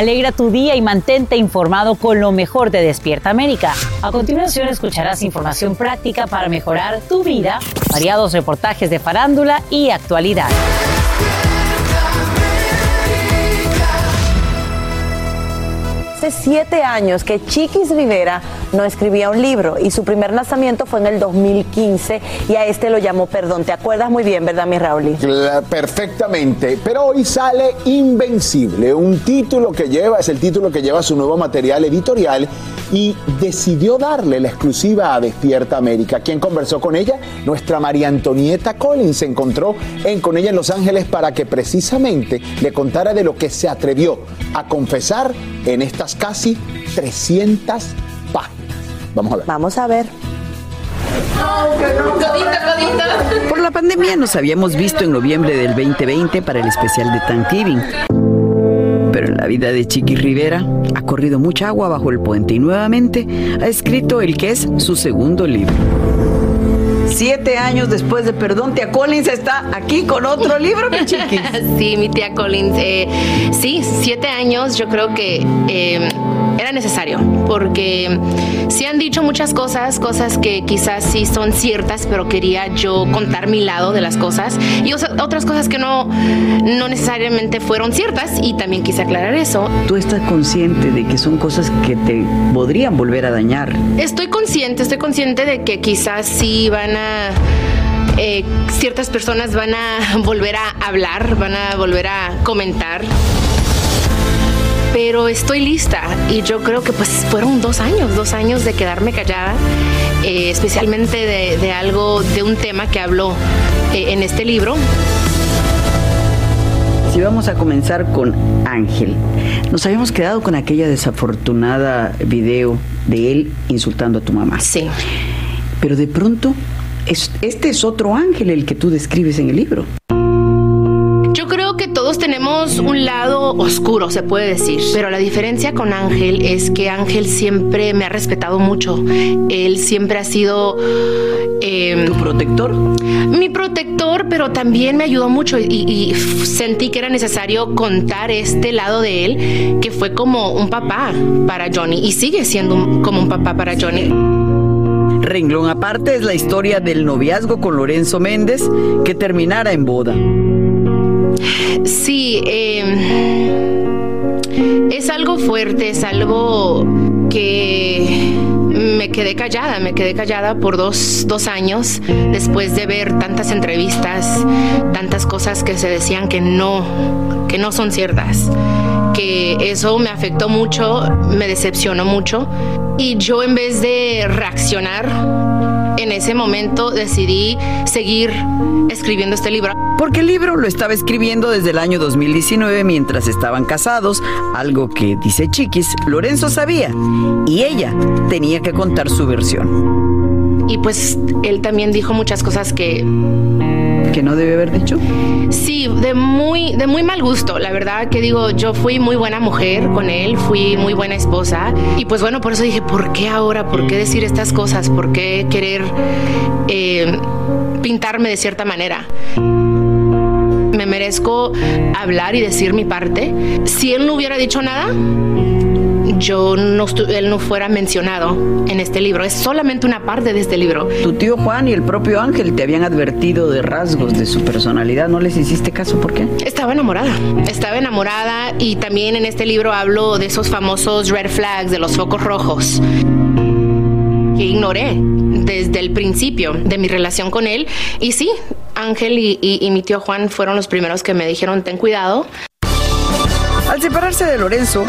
Alegra tu día y mantente informado con lo mejor de Despierta América. A continuación escucharás información práctica para mejorar tu vida, variados reportajes de farándula y actualidad. Hace siete años que Chiquis Rivera no escribía un libro y su primer lanzamiento fue en el 2015 y a este lo llamó Perdón. ¿Te acuerdas muy bien, verdad, mi Raúl? Perfectamente, pero hoy sale Invencible, un título que lleva, es el título que lleva su nuevo material editorial y decidió darle la exclusiva a Despierta América. ¿Quién conversó con ella? Nuestra María Antonieta Collins se encontró en, con ella en Los Ángeles para que precisamente le contara de lo que se atrevió a confesar en estas casi 300 páginas. Vamos a ver. Vamos a ver. Por la pandemia nos habíamos visto en noviembre del 2020 para el especial de Thanksgiving. Pero en la vida de Chiqui Rivera ha corrido mucha agua bajo el puente y nuevamente ha escrito el que es su segundo libro. Siete años después de Perdón, tía Collins está aquí con otro libro, mi chiquis. Sí, mi tía Collins. eh, sí, siete años yo creo que eh, era necesario porque sí han dicho muchas cosas, cosas que quizás sí son ciertas, pero quería yo contar mi lado de las cosas y otras cosas que no, no necesariamente fueron ciertas y también quise aclarar eso. Tú estás consciente de que son cosas que te podrían volver a dañar. Estoy consciente, estoy consciente de que quizás sí van a... eh, ciertas personas van a volver a hablar, van a volver a comentar. Pero estoy lista y yo creo que pues fueron dos años, dos años de quedarme callada, eh, especialmente de, de algo, de un tema que hablo eh, en este libro. Si vamos a comenzar con Ángel, nos habíamos quedado con aquella desafortunada video de él insultando a tu mamá. Sí. Pero de pronto, es- este es otro Ángel el que tú describes en el libro. Yo creo todos tenemos un lado oscuro, se puede decir, pero la diferencia con Ángel es que Ángel siempre me ha respetado mucho. Él siempre ha sido... ¿Tu protector? Mi protector, pero también me ayudó mucho y, y sentí que era necesario contar este lado de él, que fue como un papá para Johnny y sigue siendo un- como un papá para Johnny. Renglón aparte es la historia del noviazgo con Lorenzo Méndez que terminara en boda. Sí, eh, es algo fuerte, es algo que me quedé callada, me quedé callada por dos, dos años después de ver tantas entrevistas, tantas cosas que se decían que no, que no son ciertas, que eso me afectó mucho, me decepcionó mucho. Y yo en vez de reaccionar en ese momento decidí seguir escribiendo este libro. Porque el libro lo estaba escribiendo desde el año 2019 mientras estaban casados, algo que, dice Chiquis, Lorenzo sabía y ella tenía que contar su versión. Y pues él también dijo muchas cosas que... ¿Que no debe haber dicho? Sí, de muy, de muy mal gusto. La verdad que digo, yo fui muy buena mujer con él, fui muy buena esposa. Y pues bueno, por eso dije, ¿por qué ahora? ¿Por qué decir estas cosas? ¿Por qué querer eh, pintarme de cierta manera? me merezco hablar y decir mi parte. Si él no hubiera dicho nada, yo no él no fuera mencionado en este libro. Es solamente una parte de este libro. Tu tío Juan y el propio Ángel te habían advertido de rasgos de su personalidad. ¿No les hiciste caso? ¿Por qué? Estaba enamorada. Estaba enamorada y también en este libro hablo de esos famosos red flags, de los focos rojos que ignoré desde el principio de mi relación con él. Y sí, Ángel y, y mi tío Juan fueron los primeros que me dijeron, ten cuidado. Al separarse de Lorenzo,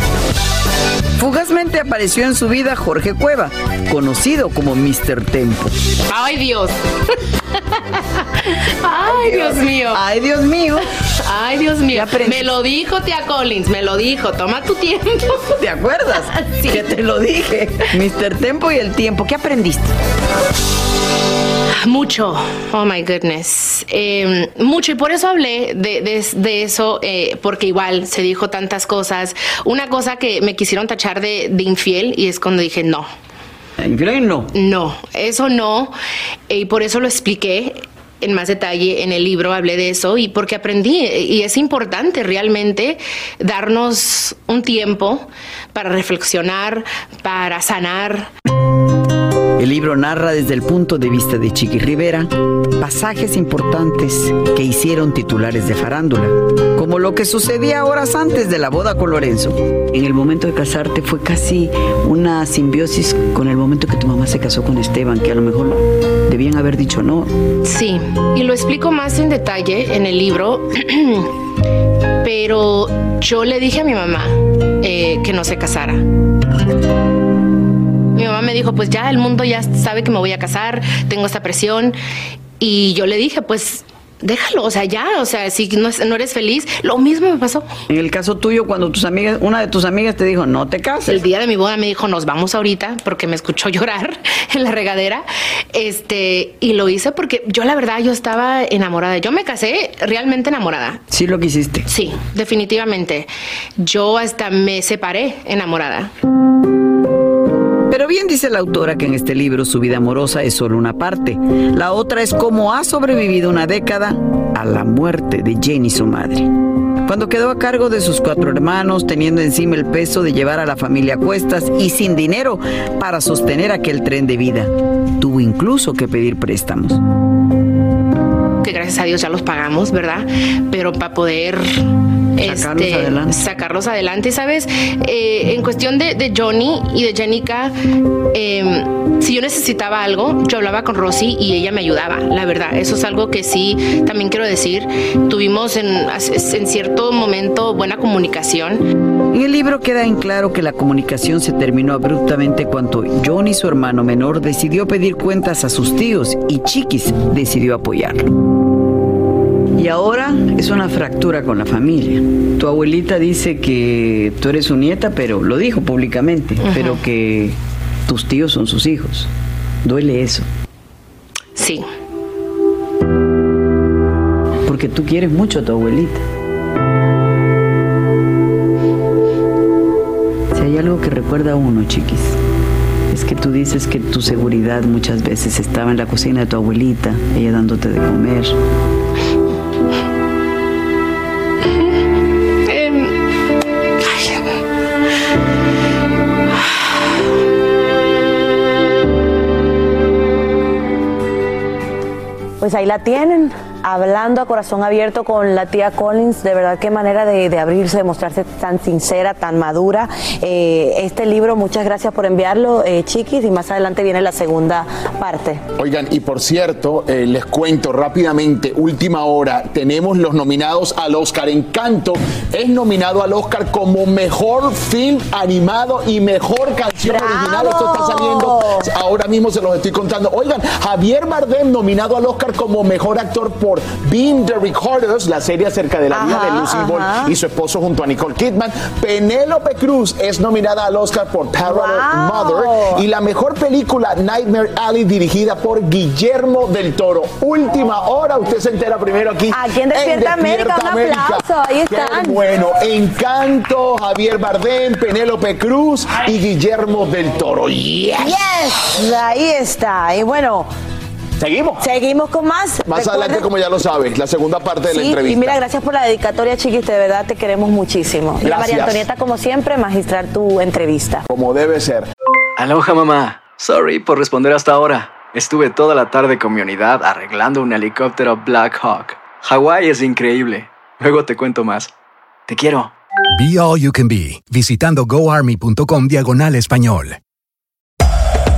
Fugazmente apareció en su vida Jorge Cueva, conocido como Mr. Tempo. ¡Ay, Dios! ¡Ay, Dios mío! ¡Ay, Dios mío! ¡Ay, Dios mío! Me lo dijo tía Collins, me lo dijo. Toma tu tiempo. ¿Te acuerdas? Sí. Que te lo dije. Mr. Tempo y el tiempo. ¿Qué aprendiste? Mucho, oh my goodness, em, mucho y por eso hablé de, eso, eh, porque igual se dijo tantas cosas. Una cosa que me quisieron tachar de, infiel y es cuando dije no. ¿Infiel no? No, eso no, y por eso lo expliqué en más detalle en el libro, hablé de eso y porque aprendí y es importante realmente darnos un tiempo para reflexionar, para sanar. El libro narra desde el punto de vista de Chiqui Rivera pasajes importantes que hicieron titulares de farándula, como lo que sucedía horas antes de la boda con Lorenzo. En el momento de casarte fue casi una simbiosis con el momento que tu mamá se casó con Esteban, que a lo mejor debían haber dicho no. Sí, y lo explico más en detalle en el libro, pero yo le dije a mi mamá eh, que no se casara mi mamá me dijo, pues ya el mundo ya sabe que me voy a casar, tengo esta presión. Y yo le dije, pues déjalo, o sea, ya, o sea, si no, no, eres feliz, lo mismo me pasó. En el caso tuyo, cuando tus amigas, una de tus amigas te dijo, no te cases. El día de mi boda me dijo, nos vamos ahorita, porque me escuchó llorar en la regadera, este, y lo hice porque yo la verdad, yo estaba enamorada, yo me casé realmente enamorada. Sí lo quisiste. Sí, definitivamente. Yo hasta me separé enamorada. Pero bien dice la autora que en este libro su vida amorosa es solo una parte. La otra es cómo ha sobrevivido una década a la muerte de Jenny, su madre. Cuando quedó a cargo de sus cuatro hermanos, teniendo encima el peso de llevar a la familia a cuestas y sin dinero para sostener aquel tren de vida, tuvo incluso que pedir préstamos que gracias a Dios ya los pagamos, ¿verdad? Pero para poder sacarlos este, adelante. Sacarlos adelante, ¿sabes? Eh, en cuestión de, Johnny y de Jenica, em, si yo necesitaba algo, yo hablaba con Rosy y ella me ayudaba, la verdad. Eso es algo que sí, también quiero decir. Tuvimos en, en cierto momento buena comunicación. En el libro queda en claro que la comunicación se terminó abruptamente cuando Johnny, su hermano menor, decidió pedir cuentas a sus tíos y Chiquis decidió apoyarlo. Y ahora es una fractura con la familia. Tu abuelita dice que tú eres su nieta, pero lo dijo públicamente, pero que tus tíos son sus hijos. ¿Duele eso? Sí. Porque tú quieres mucho a tu abuelita. Si hay algo que recuerda a uno, chiquis, es que tú dices que tu seguridad muchas veces estaba en la cocina de tu abuelita, ella dándote de comer, Pues ahí la tienen, hablando a corazón abierto con la tía Collins, de verdad qué manera de, abrirse, de mostrarse tan sincera, tan madura. Eh, este libro, muchas gracias por enviarlo, eh, chiquis, y más adelante viene la segunda parte. Oigan, y por cierto, eh, les cuento rápidamente, última hora, tenemos los nominados al Oscar. Encanto es nominado al Oscar como mejor film animado y mejor canción original. Esto está saliendo, ahora mismo se los estoy contando. Oigan, Javier Bardem nominado al Oscar como mejor actor por Being the Recorders, la serie acerca de la vida de Lucy Ball y su esposo junto a Nicole Kidman. Penélope Cruz es nominada al Oscar por Parallel Mother y la mejor película Nightmare Alley dirigida por Guillermo del Toro. Última hora, usted se entera primero aquí. Aquí en Despierta, América, un aplauso, ahí están. bueno, Encanto, Javier Bardem, Penélope Cruz y Guillermo del Toro. Yes. Yes, ahí está. Y bueno, Seguimos. Seguimos con más. Más Recuerden- adelante, como ya lo sabes, la segunda parte de la Sí, entrevista. y mira, gracias por la dedicatoria, chiquis, de verdad te queremos muchísimo. Y la. María Antonieta, como siempre, magistrar tu entrevista. Como debe ser. Aloha mamá. Sorry por responder hasta ahora. Estuve toda la tarde con mi unidad arreglando un helicóptero Black Hawk. Hawái es increíble. Luego te cuento más. Te quiero. Be All You Can Be, visitando goarmy.com diagonal español.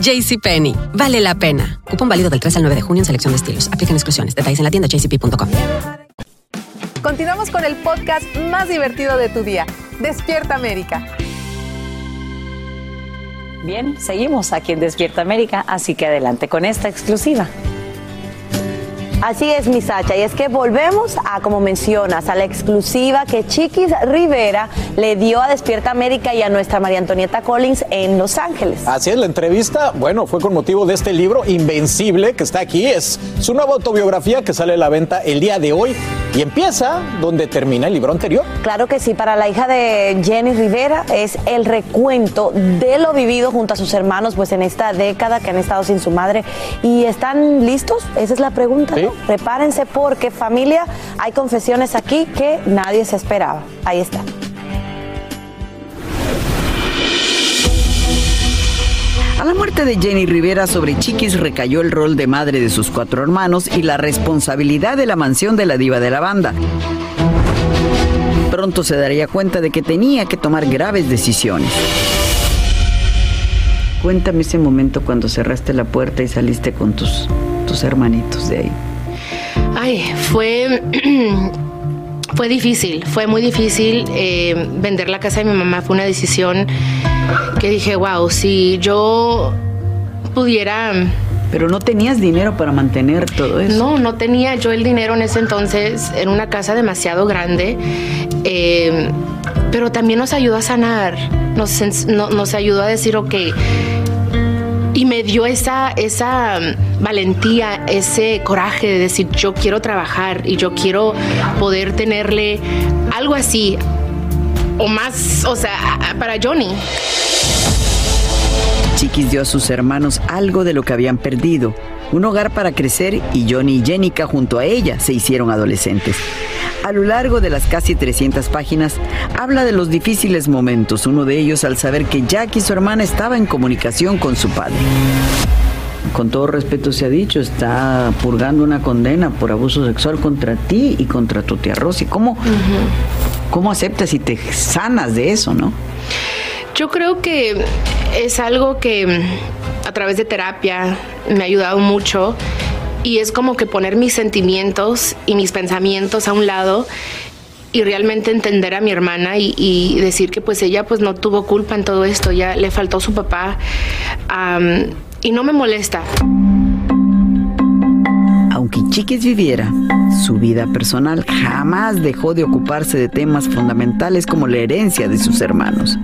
JCPenney, vale la pena. Cupón válido del 3 al 9 de junio en selección de estilos. Aplican exclusiones. Detalles en la tienda jcp.com. Continuamos con el podcast más divertido de tu día, Despierta América. Bien, seguimos aquí en Despierta América, así que adelante con esta exclusiva. Así es, mi Sacha, y es que volvemos a, como mencionas, a la exclusiva que Chiquis Rivera le dio a Despierta América y a nuestra María Antonieta Collins en Los Ángeles. Así es, la entrevista, bueno, fue con motivo de este libro Invencible que está aquí. Es su nueva autobiografía que sale a la venta el día de hoy y empieza donde termina el libro anterior. Claro que sí, para la hija de Jenny Rivera es el recuento de lo vivido junto a sus hermanos pues en esta década que han estado sin su madre. ¿Y están listos? Esa es la pregunta, Prepárense porque familia, hay confesiones aquí que nadie se esperaba. Ahí está. A la muerte de Jenny Rivera sobre Chiquis recayó el rol de madre de sus cuatro hermanos y la responsabilidad de la mansión de la diva de la banda. Pronto se daría cuenta de que tenía que tomar graves decisiones. Cuéntame ese momento cuando cerraste la puerta y saliste con tus, tus hermanitos de ahí. Ay, fue. Fue difícil, fue muy difícil. eh, vender la casa de mi mamá fue una decisión que dije, wow, si yo pudiera. Pero no tenías dinero para mantener todo eso. No, no tenía yo el dinero en ese entonces. Era una casa demasiado grande. eh, pero también nos ayudó a sanar. Nos, no- nos ayudó a decir, ok. Y me dio esa, esa mm, valentía, ese coraje de decir, yo quiero trabajar y yo quiero poder tenerle algo así. O más, o sea, para Johnny. Chiquis dio a sus hermanos algo de lo que habían perdido, un hogar para crecer y Johnny y Jenica junto a ella se hicieron adolescentes. A lo largo de las casi 300 páginas habla de los difíciles momentos, uno de ellos al saber que Jackie, su hermana, estaba en comunicación con su padre. Con todo respeto se ha dicho, está purgando una condena por abuso sexual contra ti y contra tu tía Rosy. ¿Cómo, ¿Cómo aceptas y te sanas de eso, no? Yo creo que es algo que mm, a través de terapia me ha ayudado mucho y es como que poner mis sentimientos y mis pensamientos a un lado y realmente entender a mi hermana y, decir que pues ella pues no tuvo culpa en todo esto, ya le faltó su papá y no me molesta. Aunque Chiquis viviera, su vida personal jamás dejó de ocuparse de temas fundamentales como la herencia de sus hermanos.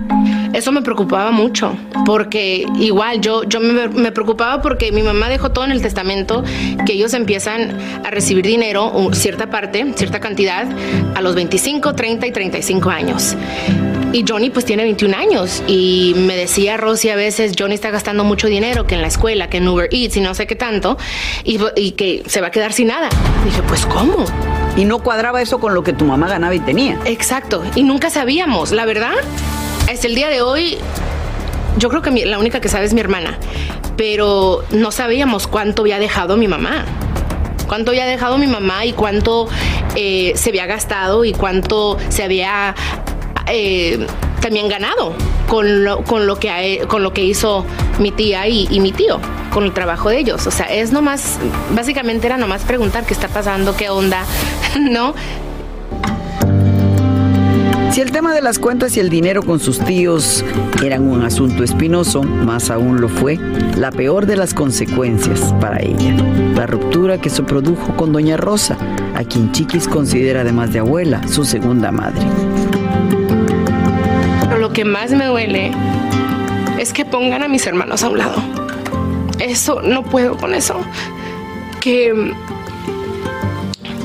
Eso me preocupaba mucho, porque igual yo, yo me, me preocupaba porque mi mamá dejó todo en el testamento, que ellos empiezan a recibir dinero, cierta parte, cierta cantidad, a los 25, 30 y 35 años. Y Johnny pues tiene 21 años y me decía Rosy a veces, Johnny está gastando mucho dinero, que en la escuela, que en Uber Eats y no sé qué tanto, y, y que se va a quedar sin nada. Dije, pues ¿cómo? Y no cuadraba eso con lo que tu mamá ganaba y tenía. Exacto, y nunca sabíamos, la verdad. Hasta el día de hoy, yo creo que la única que sabe es mi hermana, pero no sabíamos cuánto había dejado mi mamá. Cuánto había dejado mi mamá y cuánto eh, se había gastado y cuánto se había eh, también ganado con lo, con lo, que, con lo que hizo mi tía y, y, mi tío, con el trabajo de ellos. O sea, es nomás, básicamente era nomás preguntar qué está pasando, qué onda, ¿no? Si el tema de las cuentas y el dinero con sus tíos eran un asunto espinoso, más aún lo fue la peor de las consecuencias para ella, la ruptura que se produjo con Doña Rosa, a quien Chiquis considera además de abuela su segunda madre. Pero lo que más me duele es que pongan a mis hermanos a un lado. Eso, no puedo con eso. Que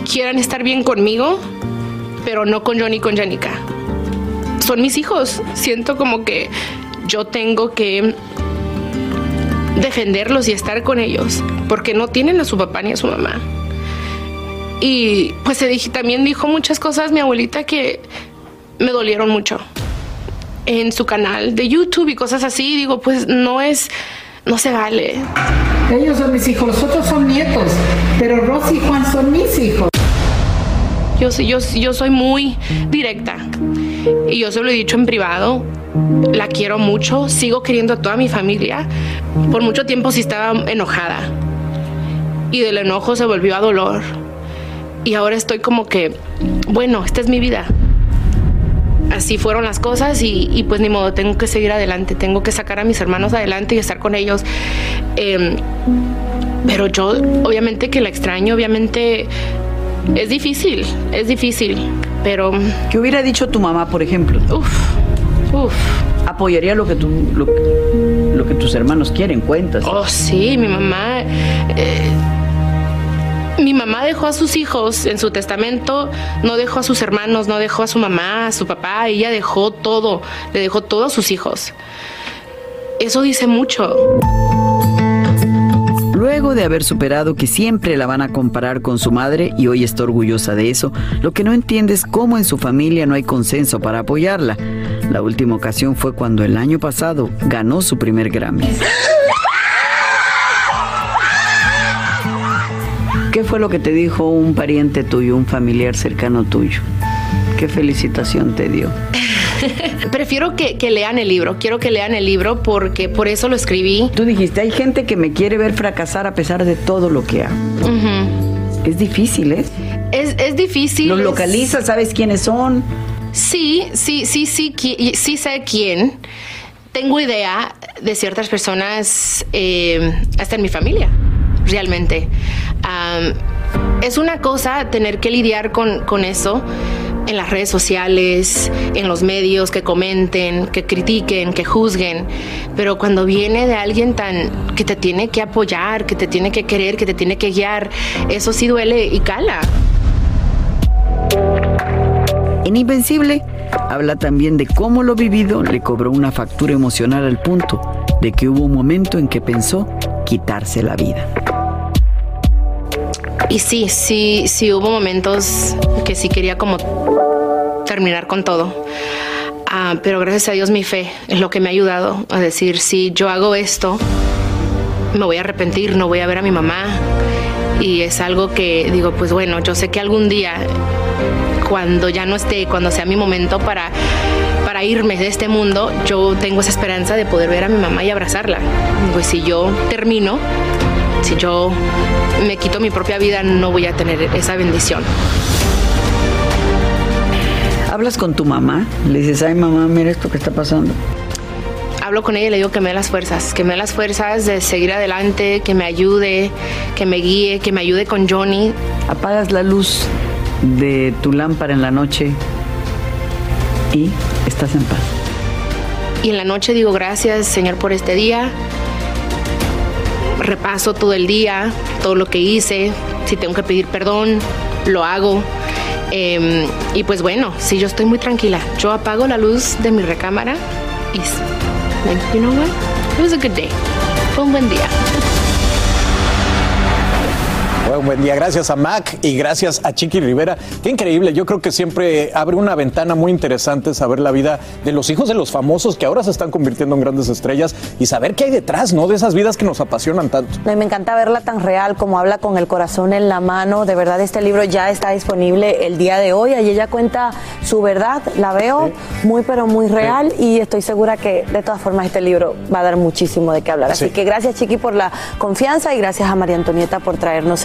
quieran estar bien conmigo, pero no con Johnny y con Janica son mis hijos. Siento como que yo tengo que defenderlos y estar con ellos, porque no tienen a su papá ni a su mamá. Y pues se dije, también dijo muchas cosas mi abuelita que me dolieron mucho en su canal de YouTube y cosas así. Digo, pues no es, no se vale. Ellos son mis hijos, los otros son nietos, pero Rosy y Juan son mis hijos. Yo, yo, yo soy muy directa y yo se lo he dicho en privado. La quiero mucho, sigo queriendo a toda mi familia. Por mucho tiempo sí estaba enojada y del enojo se volvió a dolor. Y ahora estoy como que, bueno, esta es mi vida. Así fueron las cosas y, y pues ni modo, tengo que seguir adelante, tengo que sacar a mis hermanos adelante y estar con ellos. Eh, pero yo, obviamente que la extraño, obviamente es difícil, es difícil, pero... ¿Qué hubiera dicho tu mamá, por ejemplo? Uf, uf. Apoyaría lo que, tú, lo, lo que tus hermanos quieren, cuentas. Oh, sí, mi mamá... Eh, mi mamá dejó a sus hijos en su testamento, no dejó a sus hermanos, no dejó a su mamá, a su papá, ella dejó todo, le dejó todo a sus hijos. Eso dice mucho. De haber superado que siempre la van a comparar con su madre y hoy está orgullosa de eso, lo que no entiende es cómo en su familia no hay consenso para apoyarla. La última ocasión fue cuando el año pasado ganó su primer Grammy. ¿Qué fue lo que te dijo un pariente tuyo, un familiar cercano tuyo? ¿Qué felicitación te dio? Prefiero que, que, lean el libro, quiero que lean el libro porque por eso lo escribí. Tú dijiste, hay gente que me quiere ver fracasar a pesar de todo lo que hago. Uh -huh. Es difícil, ¿eh? Es, es difícil. ¿Los localizas? ¿Sabes quiénes son? Sí, sí, sí, sí, sí, sí sé quién. Tengo idea de ciertas personas, eh, hasta en mi familia, realmente. Um, es una cosa tener que lidiar con, con eso en las redes sociales, en los medios, que comenten, que critiquen, que juzguen, pero cuando viene de alguien tan que te tiene que apoyar, que te tiene que querer, que te tiene que guiar, eso sí duele y cala. En Invencible habla también de cómo lo vivido le cobró una factura emocional al punto de que hubo un momento en que pensó quitarse la vida. Y sí, sí, sí hubo momentos que sí quería como terminar con todo. Uh, pero gracias a Dios mi fe es lo que me ha ayudado a decir, si yo hago esto, me voy a arrepentir, no voy a ver a mi mamá. Y es algo que digo, pues bueno, yo sé que algún día, cuando ya no esté, cuando sea mi momento para, para irme de este mundo, yo tengo esa esperanza de poder ver a mi mamá y abrazarla. Pues si yo termino, si yo me quito mi propia vida, no voy a tener esa bendición. ¿Hablas con tu mamá? Le dices, ay mamá, mira esto que está pasando. Hablo con ella y le digo que me dé las fuerzas, que me dé las fuerzas de seguir adelante, que me ayude, que me guíe, que me ayude con Johnny. Apagas la luz de tu lámpara en la noche y estás en paz. Y en la noche digo gracias Señor por este día, repaso todo el día, todo lo que hice, si tengo que pedir perdón, lo hago. Eh, y pues bueno, si yo estoy muy tranquila, yo apago la luz de mi recámara y, you know what? It was a good day. Fue un buen día. Bueno, buen día. Gracias a Mac y gracias a Chiqui Rivera. Qué increíble. Yo creo que siempre abre una ventana muy interesante saber la vida de los hijos de los famosos que ahora se están convirtiendo en grandes estrellas y saber qué hay detrás, ¿no? De esas vidas que nos apasionan tanto. Me encanta verla tan real como habla con el corazón en la mano. De verdad, este libro ya está disponible el día de hoy. Allí ella cuenta su verdad. La veo muy, pero muy real y estoy segura que de todas formas este libro va a dar muchísimo de qué hablar. Así Sí. que gracias, Chiqui, por la confianza y gracias a María Antonieta por traernos